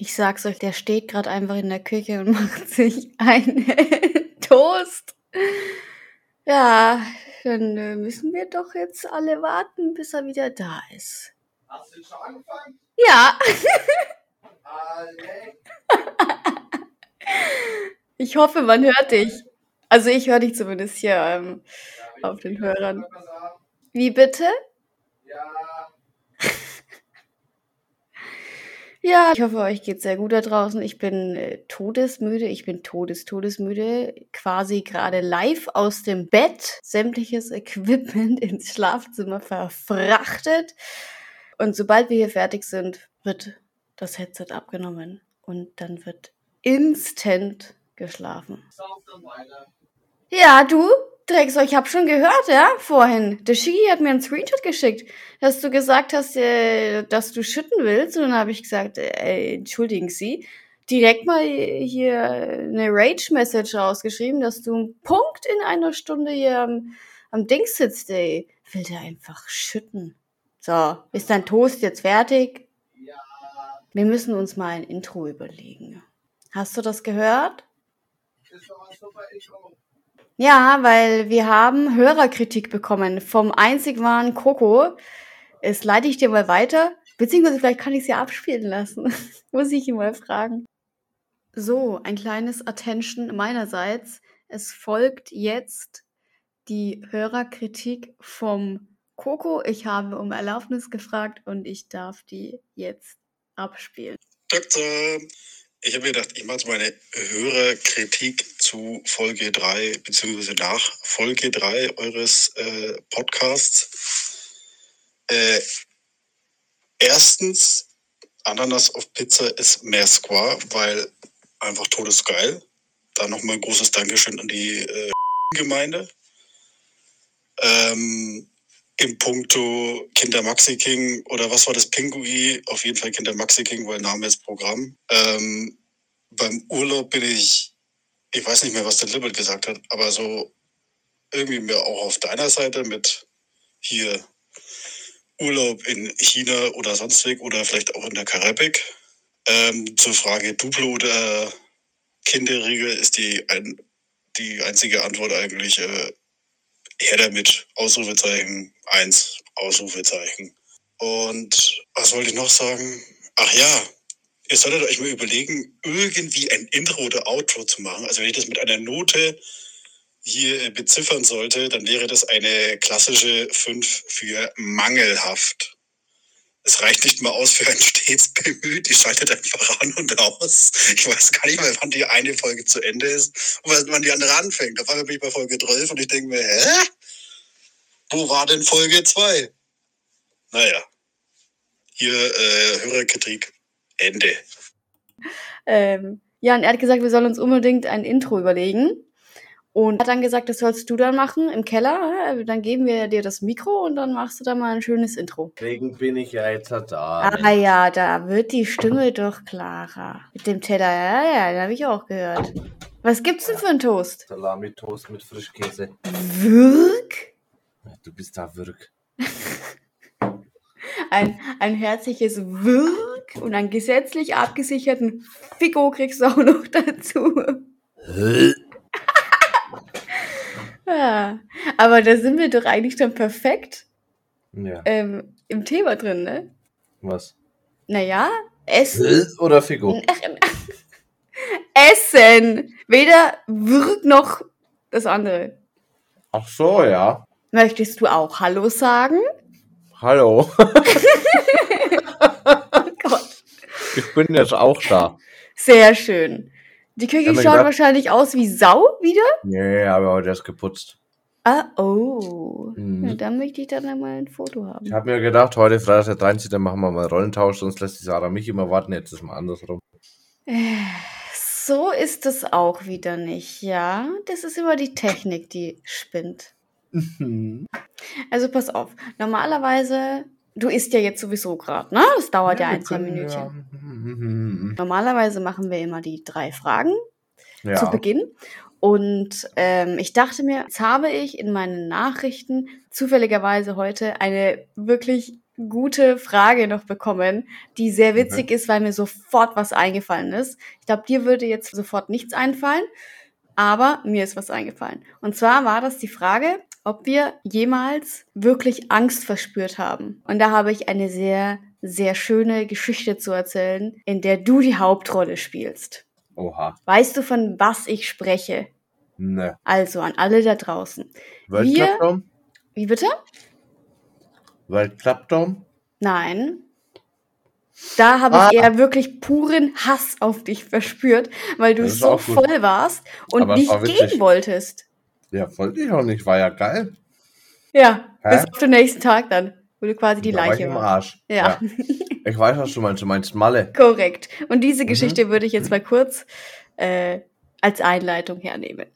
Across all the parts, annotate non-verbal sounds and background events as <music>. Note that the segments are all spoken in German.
Ich sag's euch, der steht gerade einfach in der Küche und <laughs> macht sich einen <laughs> Toast. Ja, dann äh, müssen wir doch jetzt alle warten, bis er wieder da ist. Hast du schon angefangen? Ja, <laughs> ich hoffe, man hört dich. Also ich höre dich zumindest hier ähm, Ja, auf den Hörern. Wie bitte? Ja, Ja, ich hoffe, euch geht's sehr gut da draußen. Ich bin äh, todesmüde. Ich bin todes, todesmüde. Quasi gerade live aus dem Bett. Sämtliches Equipment <laughs> ins Schlafzimmer verfrachtet. Und sobald wir hier fertig sind, wird das Headset abgenommen. Und dann wird instant geschlafen. Ja, du, Drecksau, ich hab schon gehört, ja, vorhin. Der Shigi hat mir einen Screenshot geschickt, dass du gesagt hast, äh, dass du schütten willst. Und dann habe ich gesagt, äh, entschuldigen Sie, direkt mal hier eine Rage-Message rausgeschrieben, dass du einen Punkt in einer Stunde hier am, am Dings sitzt, ey. Will der einfach schütten. So, ist dein Toast jetzt fertig? Ja, Wir müssen uns mal ein Intro überlegen. Hast du das gehört? ist doch ein super Intro. Ja, weil wir haben Hörerkritik bekommen vom einzig wahren Coco. Es leite ich dir mal weiter, beziehungsweise vielleicht kann ich es ja abspielen lassen. <laughs> Muss ich ihn mal fragen. So, ein kleines Attention meinerseits. Es folgt jetzt die Hörerkritik vom Coco. Ich habe um Erlaubnis gefragt und ich darf die jetzt abspielen. Doktor, ich habe gedacht, ich mache jetzt meine Hörerkritik zu Folge 3, beziehungsweise nach Folge 3 eures äh, Podcasts. Äh, erstens, Ananas auf Pizza ist mehr Square, weil einfach todesgeil. Da nochmal ein großes Dankeschön an die äh, Gemeinde. Ähm, im Punkto Kinder Maxi King oder was war das Pingui? Auf jeden Fall Kinder Maxi King, weil Name ist Programm. Ähm, beim Urlaub bin ich, ich weiß nicht mehr, was der Libbert gesagt hat, aber so irgendwie mehr auch auf deiner Seite mit hier Urlaub in China oder sonst weg oder vielleicht auch in der Karibik. Ähm, zur Frage Duplo oder Kinderriegel ist die, ein, die einzige Antwort eigentlich äh, her damit. Ausrufezeichen, eins, Ausrufezeichen. Und was wollte ich noch sagen? Ach ja, ihr solltet euch mal überlegen, irgendwie ein Intro oder Outro zu machen. Also wenn ich das mit einer Note hier beziffern sollte, dann wäre das eine klassische 5 für mangelhaft. Es reicht nicht mal aus für ein stets bemüht. Die schaltet einfach an und aus. Ich weiß gar nicht mehr, wann die eine Folge zu Ende ist und wann die andere anfängt. Auf einmal bin ich bei Folge 12 und ich denke mir, hä? Wo war denn Folge 2? Naja, hier äh, Hörerkritik, Ende. Ähm, ja, und er hat gesagt, wir sollen uns unbedingt ein Intro überlegen. Und hat dann gesagt, das sollst du dann machen im Keller. äh, Dann geben wir dir das Mikro und dann machst du da mal ein schönes Intro. Deswegen bin ich ja jetzt da. Ah ja, da wird die Stimme doch klarer. Mit dem Teller, ja, ja, den habe ich auch gehört. Was gibt's denn für einen Toast? Salami-Toast mit Frischkäse. Wirk? Du bist da wirk. <laughs> Ein, ein herzliches Wirk und einen gesetzlich abgesicherten Fico kriegst du auch noch <laughs> dazu. Ja, aber da sind wir doch eigentlich schon perfekt Ja. ähm, im Thema drin, ne? Was? Naja, Essen. Oder Figo? <laughs> Essen! Weder Wirk noch das andere. Ach so, ja. Möchtest du auch Hallo sagen? Hallo. <laughs> Ich bin jetzt auch da. Sehr schön. Die Küche schaut gedacht- wahrscheinlich aus wie Sau wieder. Nee, aber heute erst geputzt. Ah, oh. Mhm. Ja, dann möchte ich dann einmal ein Foto Ich haben. habe mir gedacht, heute Freitag der 13. dann machen wir mal Rollentausch, sonst lässt die Sarah mich immer warten. Jetzt ist mal andersrum. So ist es auch wieder nicht, ja. Das ist immer die Technik, die spinnt. <laughs> Also pass auf. Normalerweise, du isst ja jetzt sowieso gerade, ne? Das dauert ja, ein, zwei Minütchen. Normalerweise machen wir immer die drei Fragen Ja. zu ja. Beginn. Und ähm, ich dachte mir, jetzt habe ich in meinen Nachrichten zufälligerweise heute eine wirklich gute Frage noch bekommen, die sehr witzig ist, weil mir sofort was eingefallen ist. Ich glaube, dir würde jetzt sofort nichts einfallen, aber mir ist was eingefallen. Und zwar war das die Frage, ob wir jemals wirklich Angst verspürt haben. Und da habe ich eine sehr, sehr schöne Geschichte zu erzählen, in der du die Hauptrolle spielst. Oha. Weißt du, von was ich spreche? Ne. Also an alle da draußen. Dome? Wie bitte? Dome? Nein. Da habe ich Ah. eher wirklich puren Hass auf dich verspürt, weil du so voll warst und Aber nicht war gehen wolltest. Ja, wollte ich auch nicht. War ja geil. Ja, Hä? bis auf den nächsten Tag dann, wo du quasi die Da war ich Leiche im. Arsch. Ja. <laughs> Ich weiß, was du meinst. Du meinst Malle. Korrekt. Und Mhm. diese Geschichte würde ich jetzt mal kurz äh, als Einleitung hernehmen.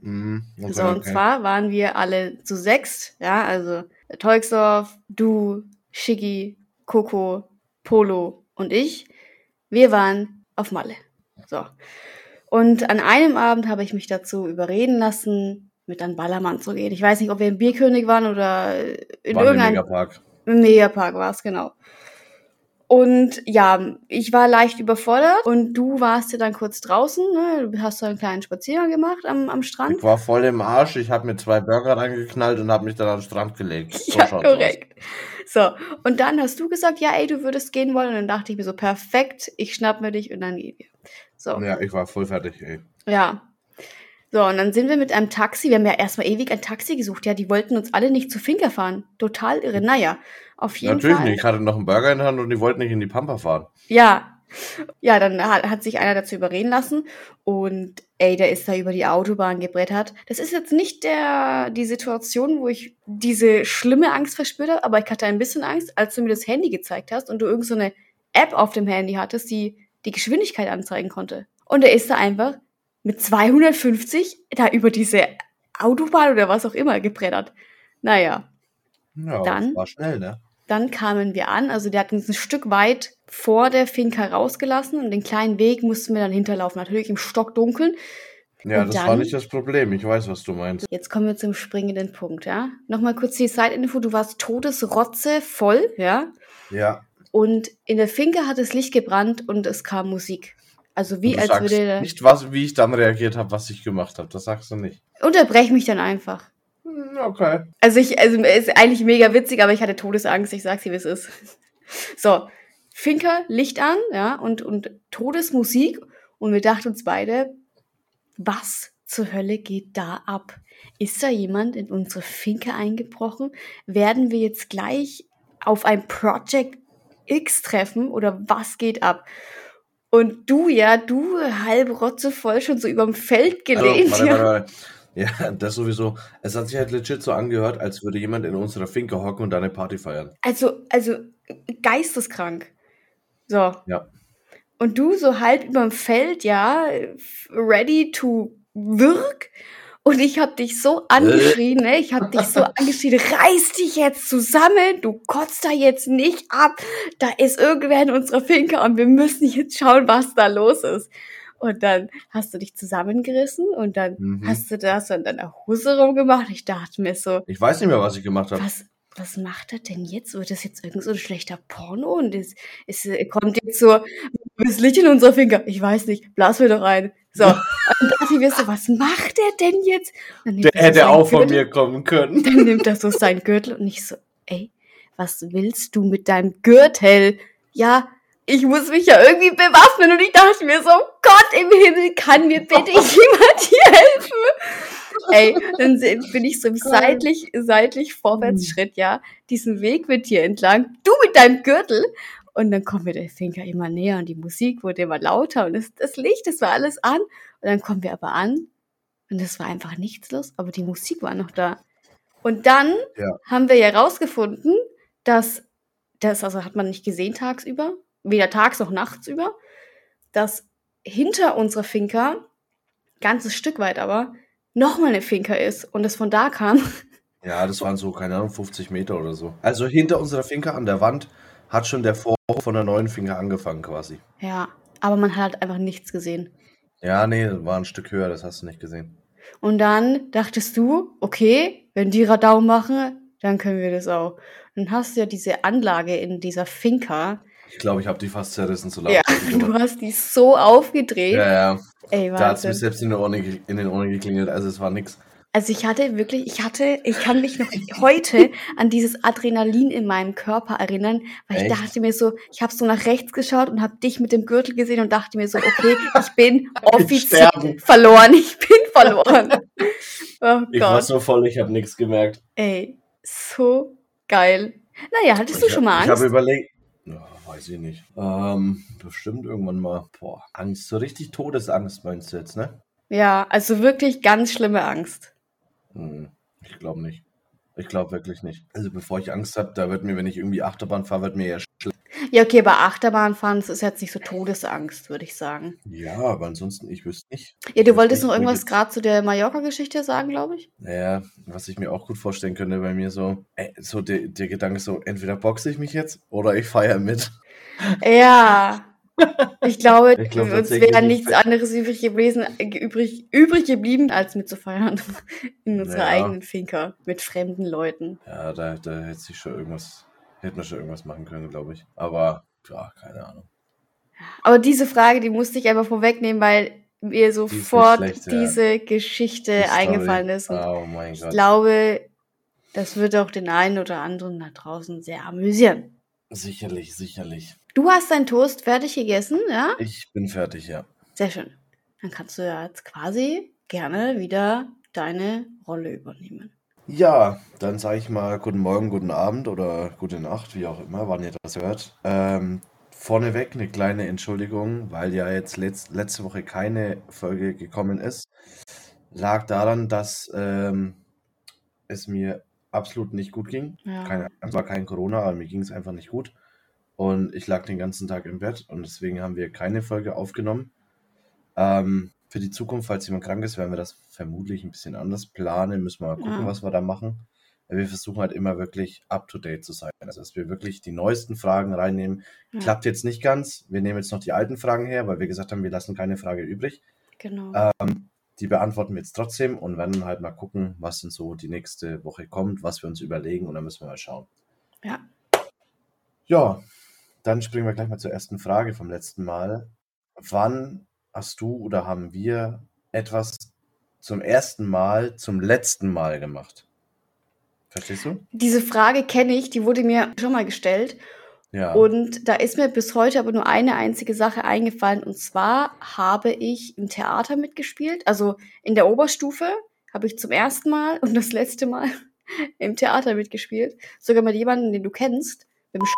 Mhm, okay, so, und okay. zwar waren wir alle zu sechs, ja, also Teuxdorf, du, Shiggy, Coco, Polo und ich. Wir waren auf Malle. So. Und an einem Abend habe ich mich dazu überreden lassen, mit an Ballermann zu gehen. Ich weiß nicht, ob wir im Bierkönig waren oder in War im irgendeinem Megapark. Megapark war es, genau. Und ja, ich war leicht überfordert und du warst ja dann kurz draußen, ne? Du hast so einen kleinen Spaziergang gemacht am, am Strand. Ich war voll im Arsch. Ich habe mir zwei Burger reingeknallt und habe mich dann an den Strand gelegt. So ja, korrekt. So, und dann hast du gesagt, ja, ey, du würdest gehen wollen. Und dann dachte ich mir so, perfekt, ich schnapp mir dich und dann gehen wir. So, aus. Ja, ich war voll fertig, ey. ja. So, und dann sind wir mit einem Taxi, wir haben ja erstmal ewig ein Taxi gesucht, ja, die wollten uns alle nicht zu Finker fahren. Total irre. Naja, auf jeden Natürlich Fall. nicht. Ich hatte noch einen Burger in der Hand und die wollten nicht in die Pampa fahren. Ja. Ja, dann hat, hat sich einer dazu überreden lassen und ey, der ist da über die Autobahn gebrettert. Das ist jetzt nicht der, die Situation, wo ich diese schlimme Angst verspürt habe, aber ich hatte ein bisschen Angst, als du mir das Handy gezeigt hast und du irgend so eine App auf dem Handy hattest, die die Geschwindigkeit anzeigen konnte. Und er ist da einfach mit 250 da über diese Autobahn oder was auch immer gebrettert. Naja, Ja, Dann? das war schnell, ne? dann kamen wir an, also der hat uns ein Stück weit vor der Finca rausgelassen und den kleinen Weg mussten wir dann hinterlaufen, natürlich im Stockdunkeln. Ja, Und das dann- war nicht das Problem. Ich weiß, was du meinst. Jetzt kommen wir zum springenden Punkt, ja. Nochmal kurz die Side-Info, du warst todesrotze voll, ja. Ja. Und in der Finca hat das Licht gebrannt und es kam Musik. Also wie als würde... nicht, was, wie ich dann reagiert habe, was ich gemacht habe. Das sagst du nicht. Unterbrech mich dann einfach. Hm, Okay. Also ich, also es ist eigentlich mega witzig, aber ich hatte Todesangst, ich sag's dir, wie es ist. <laughs> So, Finker, Licht an, ja, und, und Todesmusik. Und wir dachten uns beide, was zur Hölle geht da ab? Ist da jemand in unsere Finke eingebrochen? Werden wir jetzt gleich auf ein Project X treffen oder was geht ab? Und du ja, du halb rotzevoll schon so überm Feld gelehnt. Also, warte, ja. warte, warte. Ja, das sowieso. Es hat sich halt legit so angehört, als würde jemand in unserer Finke hocken und da eine Party feiern. Also, also geisteskrank. So. Ja. Und du so halb überm Feld, ja, ready to work. Und ich hab dich so angeschrien, ne? Ich hab dich so angeschrien, reiß dich jetzt zusammen, du kotzt da jetzt nicht ab. Da ist irgendwer in unserer Finke und wir müssen jetzt schauen, was da los ist. Und dann hast du dich zusammengerissen und dann Mhm. hast du das in deiner Hose rumgemacht. Ich dachte mir so, Ich weiß nicht mehr, was ich gemacht habe. was, was macht er denn jetzt? Wird das jetzt irgend so ein schlechter Porno? Und es, es kommt jetzt so, das Licht in unserer Finger. Ich weiß nicht, blas mir doch ein. So, <laughs> und dann dachte ich mir so, was macht der denn jetzt? Der er so hätte seinen auch von Gürtel, mir kommen können. Dann nimmt er so seinen Gürtel und ich so, ey, was willst du mit deinem Gürtel? Ja, ich muss mich ja irgendwie bewaffnen und ich dachte mir so, Gott im Himmel, kann mir bitte <laughs> jemand hier helfen? Ey, dann bin ich so im seitlich, seitlich Vorwärtsschritt, ja, diesen Weg mit dir entlang, du mit deinem Gürtel. Und dann kommt mir der Finger immer näher und die Musik wurde immer lauter und das, das Licht, das war alles an. Und dann kommen wir aber an und es war einfach nichts los, aber die Musik war noch da. Und dann Ja. haben wir ja rausgefunden, dass das, also hat man nicht gesehen tagsüber, weder tags noch nachts über, dass hinter unserer Finca, ganzes Stück weit aber, nochmal eine Finca ist und es von da kam. Ja, das waren so, keine Ahnung, 50 Meter oder so. Also hinter unserer Finke an der Wand hat schon der Vorhof von der neuen Finke angefangen quasi. Ja, aber man hat halt einfach nichts gesehen. Ja, nee, war ein Stück höher, das hast du nicht gesehen. Und dann dachtest du, okay, wenn die Radau machen, dann können wir das auch. Dann hast du ja diese Anlage in dieser Finca. Ich glaube, ich habe die fast zerrissen zu laut. Ja, <laughs> du hast die so aufgedreht. ja, ja. Ey, Da hat es mir selbst in, den Ohren, ge- in den Ohren geklingelt, also es war nix. Also ich hatte wirklich, ich hatte, ich kann mich noch heute an dieses Adrenalin in meinem Körper erinnern, weil ich Echt? dachte mir so, ich habe so nach rechts geschaut und habe dich mit dem Gürtel gesehen und dachte mir so, okay, ich bin <laughs> offiziell sterben. verloren, ich bin verloren. <laughs> Oh Ich war so voll, ich habe nichts gemerkt. ey, so geil. Naja, hattest du Ich schon hab- mal Ich habe Angst? überlegt, weiß ich nicht. Ähm, bestimmt irgendwann mal. Boah, Angst, so richtig Todesangst meinst du jetzt, ne? Ja, also wirklich ganz schlimme Angst. Hm, ich glaube nicht. Ich glaube wirklich nicht. Also bevor ich Angst habe, da wird mir, wenn ich irgendwie Achterbahn fahre, wird mir eher schlecht. Ja, okay, bei Achterbahnfahren, ist jetzt nicht so Todesangst, würde ich sagen. Ja, aber ansonsten, ich wüsste nicht. Ja, du wolltest noch irgendwas gerade zu der Mallorca-Geschichte sagen, glaube ich? Naja, was ich mir auch gut vorstellen könnte bei mir so, äh, so der, der Gedanke so, entweder boxe ich mich jetzt oder ich feiere mit. Ja. <laughs> Ich glaube, Ich glaub uns wäre ich nichts anderes übrig, gewesen, äh, übrig, übrig geblieben, als mitzufeiern <laughs> in unserer Ja. eigenen Finca mit fremden Leuten. Ja, da, da hätte sich schon irgendwas, hätte man schon irgendwas machen können, glaube ich. Aber, ja, keine Ahnung. Aber diese Frage, die musste ich einfach vorwegnehmen, weil mir sofort schlecht, ja. diese Geschichte Die eingefallen ist. Und Oh mein ich Gott. glaube, das wird auch den einen oder anderen da draußen sehr amüsieren. Sicherlich, sicherlich. Du hast deinen Toast fertig gegessen, ja? Ich bin fertig, ja. Sehr schön. Dann kannst du ja jetzt quasi gerne wieder deine Rolle übernehmen. Ja, dann sage ich mal guten Morgen, guten Abend oder gute Nacht, wie auch immer, wann ihr das hört. Ähm, vorneweg eine kleine Entschuldigung, weil ja jetzt letz letzte Woche keine Folge gekommen ist. Lag daran, dass ähm, es mir absolut nicht gut ging. Ja. Keine, es war kein Corona, aber mir ging es einfach nicht gut. Und ich lag den ganzen Tag im Bett und deswegen haben wir keine Folge aufgenommen. Ähm, für die Zukunft, falls jemand krank ist, werden wir das vermutlich ein bisschen anders planen. Müssen wir mal gucken, Ja. was wir da machen. Wir versuchen halt immer wirklich up to date zu sein. Also, dass wir wirklich die neuesten Fragen reinnehmen. Ja. Klappt jetzt nicht ganz. Wir nehmen jetzt noch die alten Fragen her, weil wir gesagt haben, wir lassen keine Frage übrig. Genau. Ähm, die beantworten wir jetzt trotzdem und werden halt mal gucken, was denn so die nächste Woche kommt, was wir uns überlegen und dann müssen wir mal schauen. Ja. Ja, dann springen wir gleich mal zur ersten Frage vom letzten Mal. Wann hast du oder haben wir etwas zum ersten Mal zum letzten Mal gemacht? Verstehst du? Diese Frage kenne ich, die wurde mir schon mal gestellt. Ja. Und da ist mir bis heute aber nur eine einzige Sache eingefallen. Und zwar habe ich im Theater mitgespielt. Also in der Oberstufe habe ich zum ersten Mal und das letzte Mal <laughs> im Theater mitgespielt. Sogar mit jemandem, den du kennst. Mit dem Sch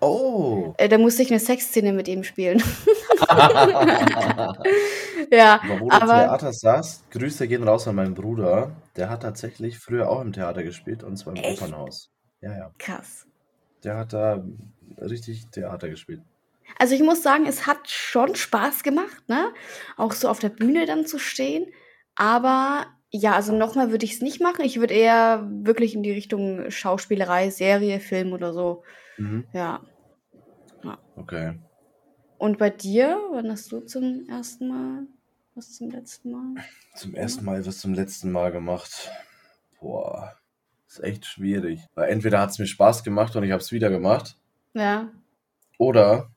oh! äh, da musste ich eine Sexszene mit ihm spielen. Aber <laughs> ja, wo du im Theater saß, Grüße gehen raus an meinen Bruder. Der hat tatsächlich früher auch im Theater gespielt und zwar im Echt? Opernhaus. Ja, ja. krass. Der hat da richtig Theater gespielt. Also ich muss sagen, es hat schon Spaß gemacht, ne? Auch so auf der Bühne dann zu stehen. Aber ja, also nochmal würde ich es nicht machen. Ich würde eher wirklich in die Richtung Schauspielerei, Serie, Film oder so. Mhm. Ja. Okay. Und bei dir, wann hast du zum ersten Mal, was zum letzten Mal? <laughs> Zum ersten Mal was zum letzten Mal gemacht. Boah, ist echt schwierig. Weil entweder hat es mir Spaß gemacht und ich habe es wieder gemacht. Ja. Oder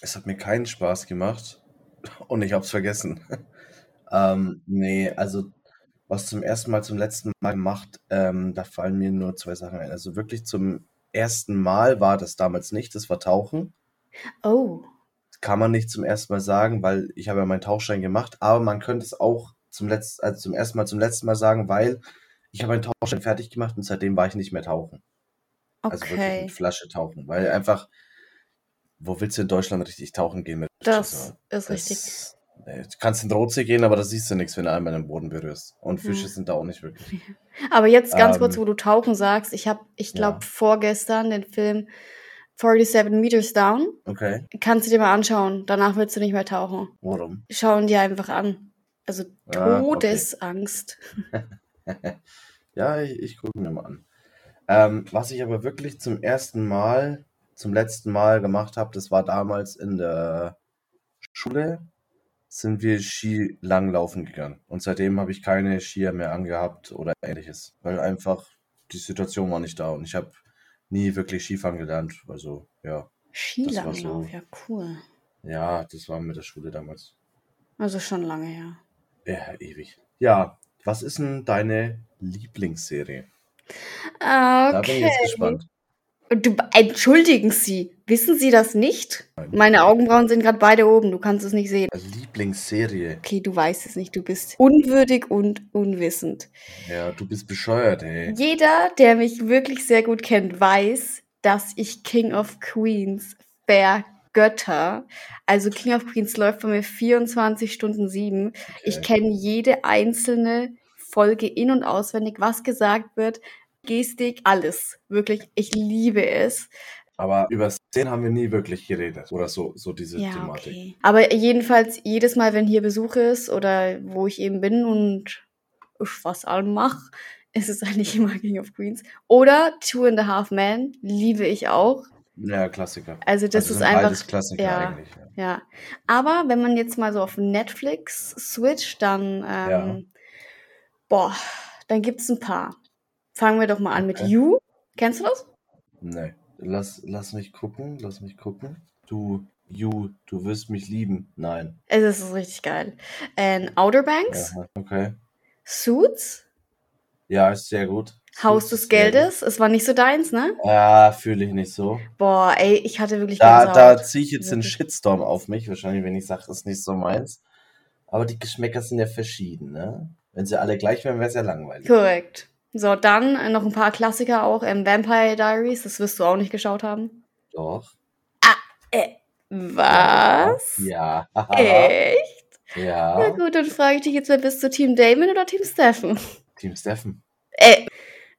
es hat mir keinen Spaß gemacht <laughs> und ich habe es vergessen. <laughs> ähm, nee, also was zum ersten Mal zum letzten Mal gemacht, ähm, da fallen mir nur zwei Sachen ein. Also wirklich zum ersten Mal war das damals nicht, das war Tauchen. Oh. Kann man nicht zum ersten Mal sagen, weil ich habe ja meinen Tauchschein gemacht, aber man könnte es auch zum letzten, also zum ersten Mal zum letzten Mal sagen, weil ich habe meinen Tauchschein fertig gemacht und seitdem war ich nicht mehr tauchen. Also wirklich Okay. mit Flasche tauchen, weil einfach, wo willst du in Deutschland richtig tauchen gehen mit Das Flasche? ist richtig. Du kannst in Rotsee gehen, aber da siehst du nichts, wenn du einmal den Boden berührst. Und Fische Ja. sind da auch nicht wirklich. <laughs> Aber jetzt ganz kurz, Ähm, wo du Tauchen sagst. Ich habe, ich glaube, Ja. vorgestern den Film 47 Meters Down. Okay, Kannst du dir mal anschauen. Danach willst du nicht mehr tauchen. warum? Schauen dir einfach an. Also Ah, okay. Todesangst. <laughs> Ja, ich, ich gucke mir mal an. Ähm, was ich aber wirklich zum ersten Mal, zum letzten Mal gemacht habe, das war damals in der Schule, sind wir Ski langlaufen gegangen. Und seitdem habe ich keine Skier mehr angehabt oder ähnliches. Weil einfach, die Situation war nicht da und ich habe nie wirklich Skifahren gelernt. Also, ja. Skilanglauf, so- ja cool. Ja, das war mit der Schule damals. Also schon lange her. Ja, ewig. Ja, was ist denn deine Lieblingsserie? Okay. Da bin ich jetzt gespannt. Du, entschuldigen Sie, wissen Sie das nicht? Meine Augenbrauen sind gerade beide oben, du kannst es nicht sehen. Lieblingsserie. Okay, du weißt es nicht, du bist unwürdig und unwissend. Ja, du bist bescheuert, ey. Jeder, der mich wirklich sehr gut kennt, weiß, dass ich King of Queens vergötter. Also King of Queens läuft bei mir 24 Stunden 7. Ich Okay. kenne jede einzelne Folge in- und auswendig, was gesagt wird, Gestik, alles. Wirklich, ich liebe es. Aber über Szenen haben wir nie wirklich geredet. Oder so, so diese Ja, Thematik. okay. Aber jedenfalls jedes Mal, wenn hier Besuch ist oder wo ich eben bin und ich was mache, ist es eigentlich immer King of Queens. Oder Two and a Half Men, liebe ich auch. Ja, Klassiker. Also das Also ist sind einfach, Klassiker ja. eigentlich. Ja. ja. Aber wenn man jetzt mal so auf Netflix switcht, dann, ähm, Ja. boah, dann gibt's ein paar. Fangen wir doch mal an mit Okay. You. Kennst du das? Nee. Lass, lass mich gucken, lass mich gucken. Du, you, du wirst mich lieben. Nein. Es ist richtig geil. Ähm, Outer Banks, Aha, okay. Suits, Ja, ist sehr gut. Haus des Geldes. Es war nicht so deins, ne? Ja, fühle ich nicht so. Boah, ey, ich hatte wirklich Da, da ziehe ich jetzt den. Shitstorm auf mich, wahrscheinlich, wenn ich sage, das ist nicht so meins. Aber die Geschmäcker sind ja verschieden, ne? Wenn sie alle gleich wären, wäre es ja langweilig. Korrekt. So, dann äh, noch ein paar Klassiker auch. Ähm, Vampire Diaries, das wirst du auch nicht geschaut haben. Doch. Was? Ja. <laughs> Echt? Na Ja. gut, dann frage ich dich jetzt mal, bist du Team Damon oder Team Steffen? Team Steffen. Äh,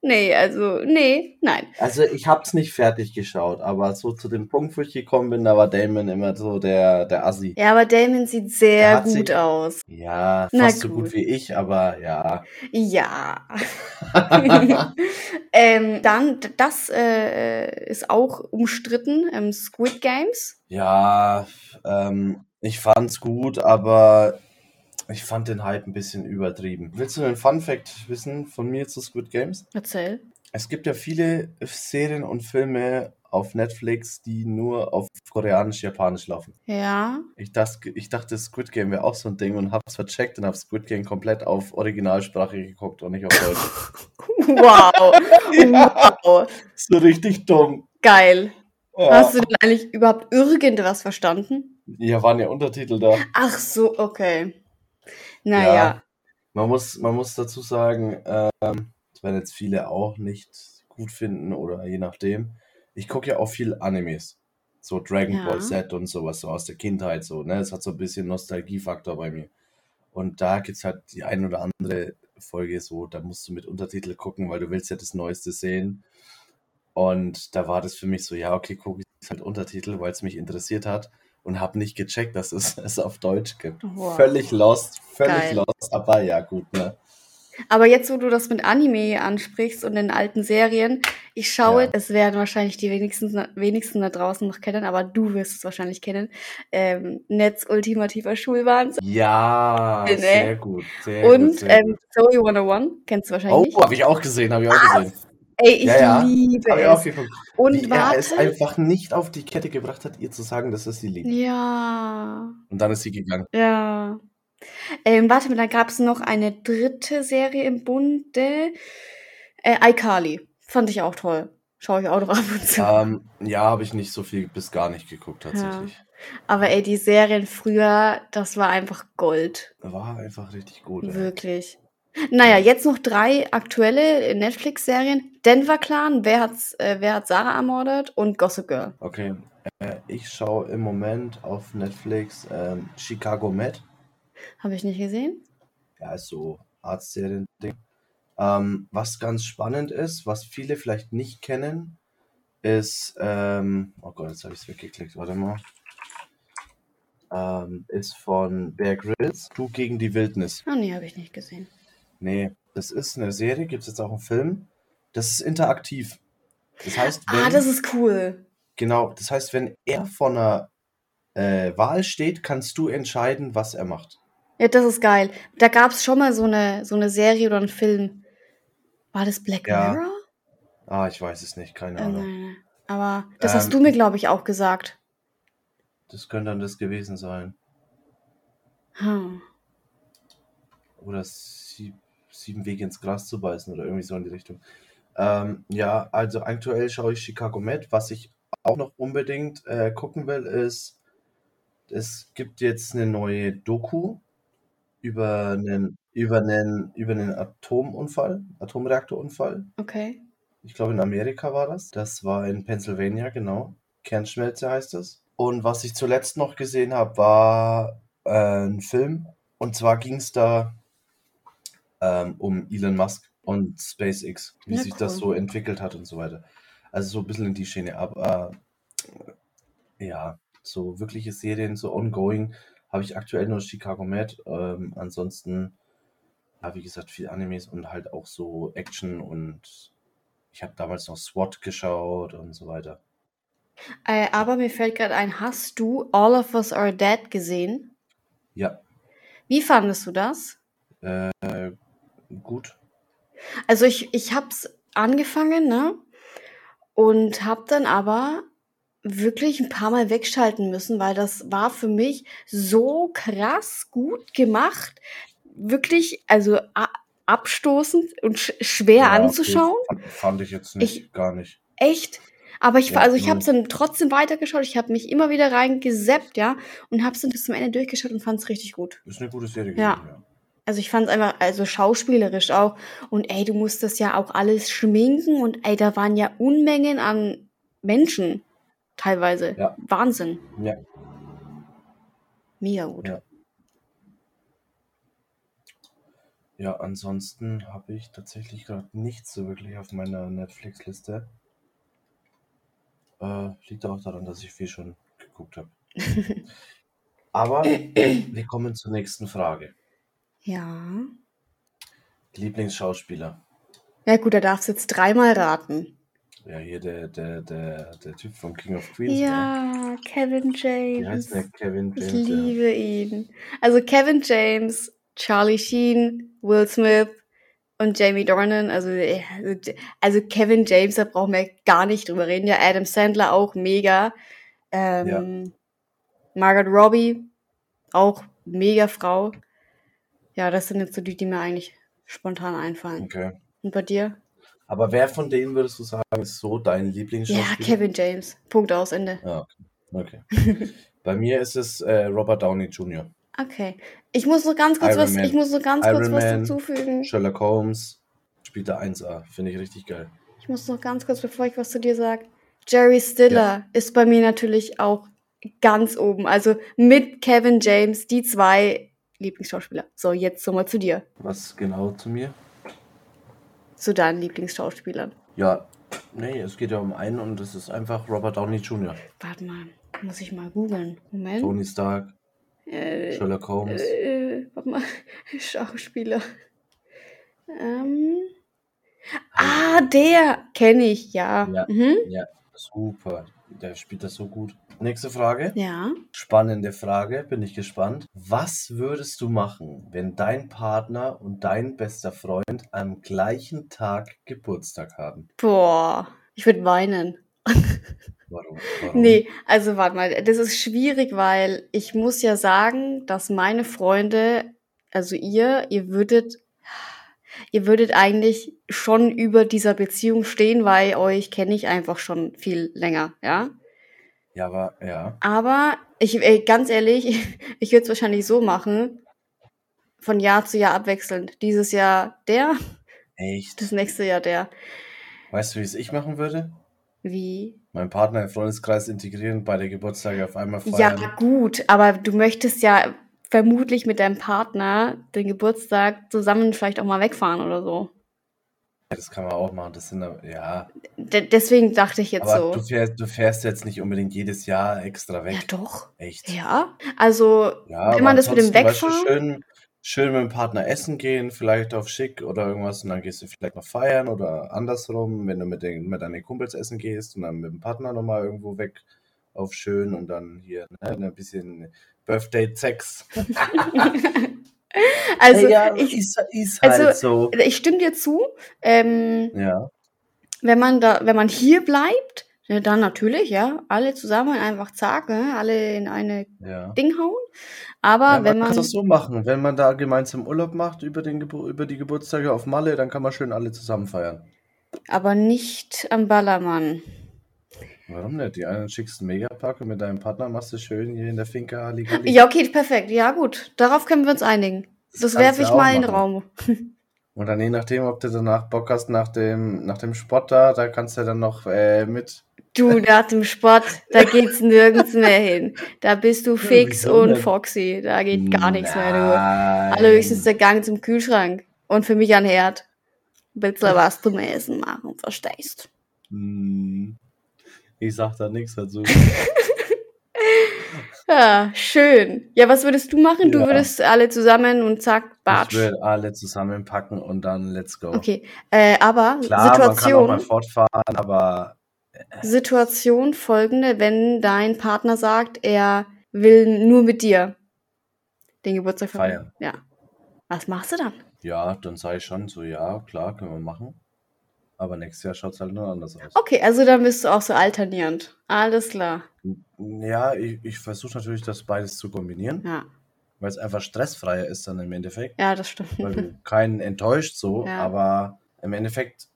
nee, also, nee, nein. Also ich hab's nicht fertig geschaut, aber so zu dem Punkt, wo ich gekommen bin, da war Damon immer so der, der Assi. Ja, aber Damon sieht sehr gut sich- aus. Ja, Na fast so gut gut. wie ich, aber ja. Ja. <laughs> ähm, dann, das äh, ist auch umstritten, ähm, Squid Games. ja, ähm, ich fand's gut, aber ich fand den Hype ein bisschen übertrieben. Willst du einen Fun Fact wissen von mir zu Squid Games? Erzähl. Es gibt ja viele Serien und Filme auf Netflix, die nur auf Koreanisch-Japanisch laufen. Ja. Ich dachte, ich dachte, Squid Game wäre auch so ein Ding und hab's vercheckt und hab Squid Game komplett auf Originalsprache geguckt und nicht auf Deutsch. <laughs> Wow. wow. so richtig dumm. Geil. Ja. Hast du denn eigentlich überhaupt irgendwas verstanden? ja, waren ja Untertitel da. Ach so, okay. Naja. Ja. Man muss, man muss dazu sagen, ähm, das werden jetzt viele auch nicht gut finden oder je nachdem. Ich gucke ja auch viel Animes. So Dragon Ja. Ball Z und sowas, so aus der Kindheit so, ne? Es hat so ein bisschen Nostalgiefaktor bei mir. Und da gibt's halt die ein oder andere Folge so, da musst du mit Untertitel gucken, weil du willst ja das Neueste sehen. Und da war das für mich so, ja, okay, gucke ich halt Untertitel, weil es mich interessiert hat und habe nicht gecheckt, dass es <laughs> es auf Deutsch gibt. Wow. Völlig lost, völlig Geil. lost, aber ja, gut, ne? Aber jetzt, wo du das mit Anime ansprichst und den alten Serien, ich schaue, Ja. es werden wahrscheinlich die wenigsten, wenigsten da draußen noch kennen, aber du wirst es wahrscheinlich kennen. Ähm, Netz ultimativer Schulwahnsinn. Ja, Ne? sehr gut, sehr gut, Und sehr ähm, gut. Zoe 101, kennst du wahrscheinlich. Oh, habe ich auch gesehen, habe ich auch gesehen. Ey, ich ja, ja. liebe es. Und Wie er es warte. einfach nicht auf die Kette gebracht hat, ihr zu sagen, dass es sie liebt. Ja, Und dann ist sie gegangen. ja. Ähm, warte mal, da gab es noch eine dritte Serie im Bunde. Äh, iCarly. Fand ich auch toll. Schaue ich auch noch ab und zu. Ähm, ja, habe ich nicht so viel bis gar nicht geguckt, tatsächlich. Aber ey, die Serien früher, das war einfach Gold. War einfach richtig gut. ey. Wirklich. Naja, jetzt noch drei aktuelle Netflix-Serien. Denver Clan, wer, hat's, äh, wer hat Sarah ermordet und Gossip Girl. Okay, äh, ich schaue im Moment auf Netflix ähm, Chicago Med. Habe ich nicht gesehen? Ja, ist so Arztserien-Ding. Ähm, was ganz spannend ist, was viele vielleicht nicht kennen, ist, ähm, oh Gott, jetzt habe ich es weggeklickt, warte mal. Ähm, ist von Bear Grylls, Du gegen die Wildnis. Oh nee, habe ich nicht gesehen. Nee, das ist eine Serie, gibt es jetzt auch einen Film. Das ist interaktiv. Das heißt, wenn, Ah, das ist cool. genau, das heißt, wenn er vor einer äh, Wahl steht, kannst du entscheiden, was er macht. Ja, das ist geil. Da gab es schon mal so eine, so eine Serie oder einen Film. War das Black Ja. Mirror? Ah, ich weiß es nicht, keine Ahnung. nein. Aber das hast Ähm, du mir, glaube ich, auch gesagt. Das könnte dann das gewesen sein. Hm. Oder sie, sieben Wege ins Gras zu beißen oder irgendwie so in die Richtung. Ähm, ja, also aktuell schaue ich Chicago Med. Was ich auch noch unbedingt äh, gucken will, ist, es gibt jetzt eine neue Doku über einen, über einen, über einen Atomunfall, Atomreaktorunfall. Okay. Ich glaube, in Amerika war das. Das war in Pennsylvania, genau. Kernschmelze heißt es. Und was ich zuletzt noch gesehen habe, war äh, ein Film. Und zwar ging es da ähm, um Elon Musk und SpaceX, wie Ja, sich das cool. so entwickelt hat und so weiter. Also so ein bisschen in die Schiene. Aber äh, ja, so wirkliche Serien, so ongoing, habe ich aktuell nur Chicago Med. Ähm, ansonsten, ja, wie gesagt, viel Animes und halt auch so Action und ich habe damals noch SWAT geschaut und so weiter. Äh, aber mir fällt gerade ein, hast du All of Us Are Dead gesehen? Ja, Wie fandest du das? äh, gut. Also ich, ich hab's angefangen, ne? Und hab dann aber wirklich ein paar Mal wegschalten müssen, weil das war für mich so krass gut gemacht. Wirklich, also abstoßend und sch schwer Ja, okay, anzuschauen. fand, fand ich jetzt nicht, gar nicht. Echt. Aber ich, also ich habe null. dann trotzdem weitergeschaut. Ich habe mich immer wieder reingeseppt, ja, und habe es dann bis zum Ende durchgeschaut und fand es richtig gut. Ist eine gute Serie Ja. gewesen, ja. Also ich fand es einfach, also schauspielerisch auch. Und ey, du musstest ja auch alles schminken und ey, da waren ja Unmengen an Menschen teilweise. Ja. Wahnsinn. Ja. Mega gut. Ja. Ja, ansonsten habe ich tatsächlich gerade nichts so wirklich auf meiner Netflix-Liste. Äh, liegt auch daran, dass ich viel schon geguckt habe. <laughs> Aber wir kommen zur nächsten Frage. Ja. Lieblingsschauspieler. Ja gut, da darfst du jetzt dreimal raten. Ja, hier der, der, der, der Typ von King of Queens. ne? Ja, Kevin Wie heißt James. der? Kevin Ich James. ja. liebe ihn. Also Kevin James, Charlie Sheen, Will Smith und Jamie Dornan. Also, äh, also Kevin James, da brauchen wir gar nicht drüber reden. Ja, Adam Sandler auch mega. Ähm, Margaret Robbie, auch mega Frau. Ja, das sind jetzt so die, die mir eigentlich spontan einfallen. Okay. Und bei dir? Aber wer von denen würdest du sagen, ist so dein Ja, Lieblingsschauspieler? Kevin James. Punkt aus, Ende. Ja, okay. okay. <laughs> Bei mir ist es äh, Robert Downey Jr. Okay. Ich muss noch ganz kurz Iron was, Man. ich muss noch ganz kurz Iron was Man. dazufügen. Sherlock Holmes spielt da 1A. Finde ich richtig geil. Ich muss noch ganz kurz, bevor ich was zu dir sage. Jerry Stiller ist bei mir natürlich auch ganz oben. Also mit Kevin James, die zwei Lieblingsschauspieler. So, jetzt so mal zu dir. Was genau zu mir? Zu deinen Lieblingsschauspielern. Ja, nee, es geht ja um einen und das ist einfach Robert Downey Jr. Warte mal, muss ich mal googeln. Moment. Tony Stark, Äh, Sherlock Holmes. äh, warte mal. <laughs> Schauspieler. Ähm. Ah, der kenne ich, ja. Ja. Mhm. Ja, super. Der spielt das so gut. Nächste Frage. Ja. Spannende Frage, bin ich gespannt. Was würdest du machen, wenn dein Partner und dein bester Freund am gleichen Tag Geburtstag haben? Boah, ich würde weinen. Warum? Warum? Nee, also warte mal, das ist schwierig, weil ich muss ja sagen, dass meine Freunde, also ihr, ihr würdet, ihr würdet eigentlich schon über dieser Beziehung stehen, weil euch kenne ich einfach schon viel länger, ja. Ja, aber ja. Aber ich, ey, ganz ehrlich, <laughs> ich würde es wahrscheinlich so machen, von Jahr zu Jahr abwechselnd. Dieses Jahr der, Echt? das nächste Jahr der. Weißt du, wie es ich machen würde? Wie? Meinen Partner im Freundeskreis integrieren, beide Geburtstage auf einmal Ja, feiern. gut, aber du möchtest ja vermutlich mit deinem Partner den Geburtstag zusammen vielleicht auch mal wegfahren oder so. Das kann man auch machen. Das sind ja. De deswegen dachte ich jetzt Aber so. du fährst, du fährst jetzt nicht unbedingt jedes Jahr extra weg. Ja, doch. Echt? Ja. Also, Ja, wenn man das mit dem Wegfahren. schön, schön mit dem Partner essen gehen, vielleicht auf schick oder irgendwas und dann gehst du vielleicht noch feiern oder andersrum, wenn du mit, den, mit deinen Kumpels essen gehst und dann mit dem Partner nochmal irgendwo weg auf schön und dann hier ne, ein bisschen Birthday-Sex. <laughs> <laughs> <laughs> also, ja, ich, ist, ist halt also- so. ich stimme dir zu. Ähm, Ja, wenn man da, wenn man hier bleibt, ja, dann natürlich, ja, alle zusammen einfach zack, ne, alle in eine Ja. Ding hauen. Aber Ja, wenn man kann man, es so machen. Wenn man da gemeinsam Urlaub macht über, den Gebur über die Geburtstage auf Malle, dann kann man schön alle zusammen feiern. aber nicht am Ballermann. Warum nicht? Die einen schickst einen Megapack und mit deinem Partner machst du schön hier in der Finca Halligalli. Ja, okay, perfekt. Ja, gut. Darauf können wir uns einigen. Das Das werfe ich mal in den. Raum. <laughs> Und dann je nachdem, ob du danach Bock hast nach dem, nach dem Sport da, da kannst du dann noch äh, mit. Du, nach dem Sport, da geht's <laughs> nirgends mehr hin. Da bist du fix wieso und foxy. Da geht gar nichts mehr, du. Allerhöchstens der Gang zum Kühlschrank. Und für mich an Herd. Willst du was zum Essen machen, verstehst? Hm. Ich sag da nichts dazu. <laughs> Ja, schön. Ja, was würdest du machen? Du Ja. würdest alle zusammen und zack, Ich batsch. will alle zusammenpacken und dann let's go. Okay, äh, aber Klar, man kann auch mal Situation, fortfahren, aber Situation folgende, wenn dein Partner sagt, er will nur mit dir den Geburtstag Feiern. Ja. Was machst du dann? ja, dann sage ich schon so, ja, klar, können wir machen. Aber nächstes Jahr schaut es halt nur anders aus. Okay, also dann bist du auch so alternierend. Alles klar. Ja, ich, ich versuche natürlich, das beides zu kombinieren, Ja, weil es einfach stressfreier ist dann im Endeffekt. ja das stimmt. weil du keinen enttäuscht so, Ja. aber im Endeffekt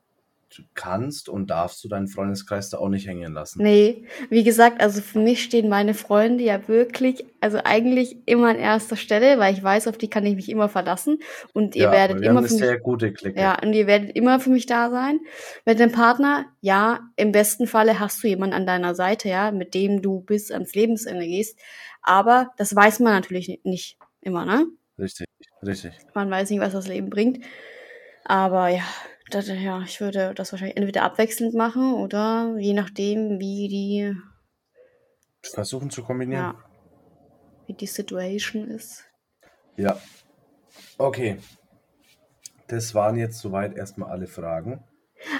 kannst und darfst du deinen Freundeskreis da auch nicht hängen lassen. Nee, wie gesagt, also für mich stehen meine Freunde ja wirklich, also eigentlich immer an erster Stelle, weil ich weiß, auf die kann ich mich immer verlassen und ihr ja, werdet immer für mich, sehr gute Clique. ja, und ihr werdet immer für mich da sein. Mit dem Partner, ja, im besten Falle hast du jemanden an deiner Seite, ja, mit dem du bis ans Lebensende gehst, aber das weiß man natürlich ni- nicht immer, ne? Richtig, richtig. Man weiß nicht, was das Leben bringt. Aber ja, das, ja, ich würde das wahrscheinlich entweder abwechselnd machen oder je nachdem, wie die, Versuchen zu kombinieren. ja, wie die Situation ist. Ja. Okay. Das waren jetzt soweit erstmal alle Fragen.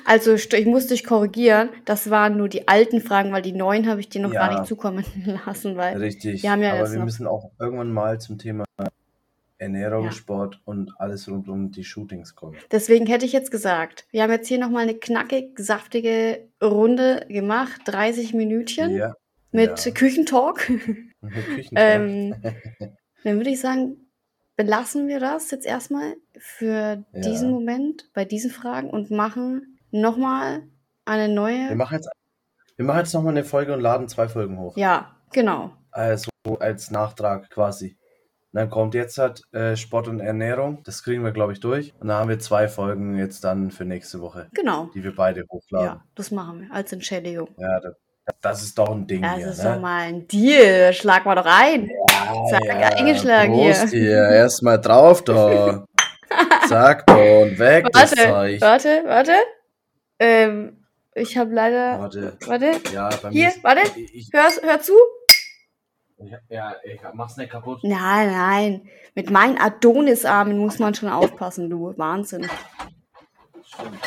Also ich muss dich korrigieren, das waren nur die alten Fragen, weil die neuen habe ich dir noch gar Ja. nicht zukommen <laughs> lassen, weil Richtig. wir haben ja Aber wir noch- müssen auch irgendwann mal zum Thema Ernährung, Ja. Sport und alles rund um die Shootings kommen. deswegen hätte ich jetzt gesagt, wir haben jetzt hier nochmal eine knackig, saftige Runde gemacht, 30 Minütchen Ja. mit ja. Küchentalk. Mit <laughs> <laughs> Küchentalk. Ähm, dann würde ich sagen, belassen wir das jetzt erstmal für diesen Moment bei diesen Fragen und machen nochmal eine Wir neue. machen jetzt, wir machen jetzt nochmal eine Folge und laden zwei Folgen hoch. Ja, genau. Also als Nachtrag quasi. Und dann kommt jetzt halt äh, Sport und Ernährung. Das kriegen wir, glaube ich, durch. Und dann haben wir zwei Folgen jetzt dann für nächste Woche, Genau. die wir beide hochladen. Ja, das machen wir als Entschädigung. Ja, das, das ist doch ein Ding Das hier, ist ne? doch mal ein Deal. Schlag mal doch ein. Zack, eingeschlagen hier. Prost hier. Erstmal drauf da. <laughs> Zack, da und weg das Warte, Zeug. warte, warte. Ähm, ich habe leider. Warte. Warte. Ja, bei Hier, mir ist, warte. Ich, ich, Hör, hör zu. Ja, ich mach's nicht kaputt. Nein, nein. Mit meinen Adonisarmen muss man schon aufpassen, du. Wahnsinn. Stimmt.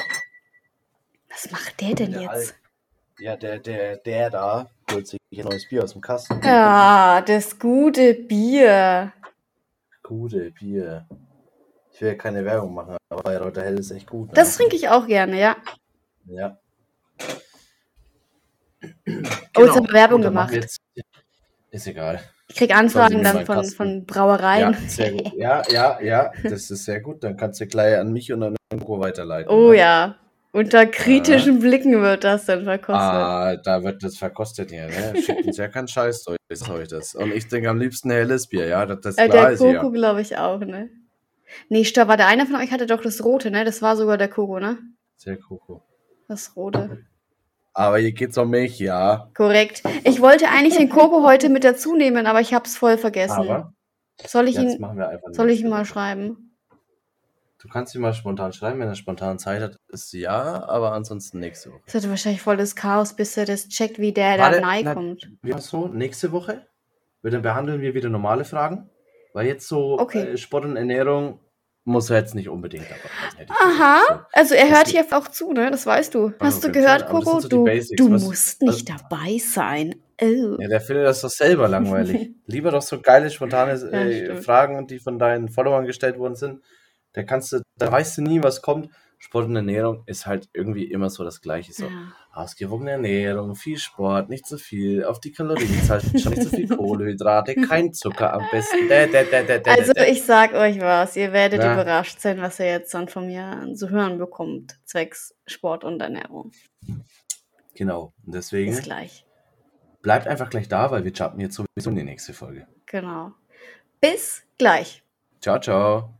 Was macht der denn Der jetzt? Al- Ja, der, der, der da holt sich ein neues Bier aus dem Kasten. Ja, das gute Bier. Gute Bier. Ich will ja keine Werbung machen, aber Bayreuther Hell ist echt gut. Ne? Das trinke ich auch gerne, ja. Ja. Oh, jetzt haben wir Werbung gemacht. Jetzt, ist egal. Ich krieg Anfragen dann von, von Brauereien. Ja, sehr gut. Ja, ja, ja, das ist sehr gut. Dann kannst du gleich an mich und an Nico weiterleiten. Oh ne? ja. Unter kritischen Blicken wird das dann verkostet. Ah, da wird das verkostet hier, ne? Schickt uns ja keinen Scheiß durch, sag euch das. Und ich trinke am liebsten helles Bier, ja, das, das äh, klar der ist. Koko, glaube ich, auch, ne? Nee, stopp, war der eine von euch hatte doch das rote, ne? Das war sogar der Koko, ne? Sehr Koko. Das rote. Aber hier geht's um mich, ja. Korrekt. Ich wollte eigentlich den Koko heute mit dazu nehmen, aber ich hab's voll vergessen. Aber soll ich jetzt ihn, soll ich ihn mal schreiben? Du kannst ihn mal spontan schreiben, wenn er spontan Zeit hat, ist ja, aber ansonsten nächste Woche. Das wird wahrscheinlich voll das Chaos, bis er das checkt, wie der Warte, da na- kommt. Wie war's so? Nächste Woche? Dann behandeln wir wieder normale Fragen. Weil jetzt so Okay. äh, Sport und Ernährung muss er jetzt nicht unbedingt dabei sein. Aha, gesagt. also er hört hier auch zu, ne? Das weißt du. Hast du okay, gehört, das Koko? sind so Du, Basics. du Was- musst nicht dabei sein. Oh. So. Ja, der findet das doch selber langweilig. <laughs> Lieber doch so geile, spontane Ja, äh, stimmt. Fragen, die von deinen Followern gestellt worden sind. Da kannst du, da weißt du nie, was kommt. Sport und Ernährung ist halt irgendwie immer so das Gleiche. So Ja. Ausgewogene Ernährung, viel Sport, nicht zu viel, auf die schauen, nicht zu viel <laughs> Kohlenhydrate, kein Zucker am besten. Dä, dä, dä, Also ich sag euch was, ihr werdet Ja. überrascht sein, was ihr jetzt dann von mir zu hören bekommt, zwecks Sport und Ernährung. Genau. Und Bis deswegen gleich. bleibt einfach gleich da, weil wir jumpen jetzt sowieso in die nächste Folge. Genau. Bis gleich. Ciao, ciao.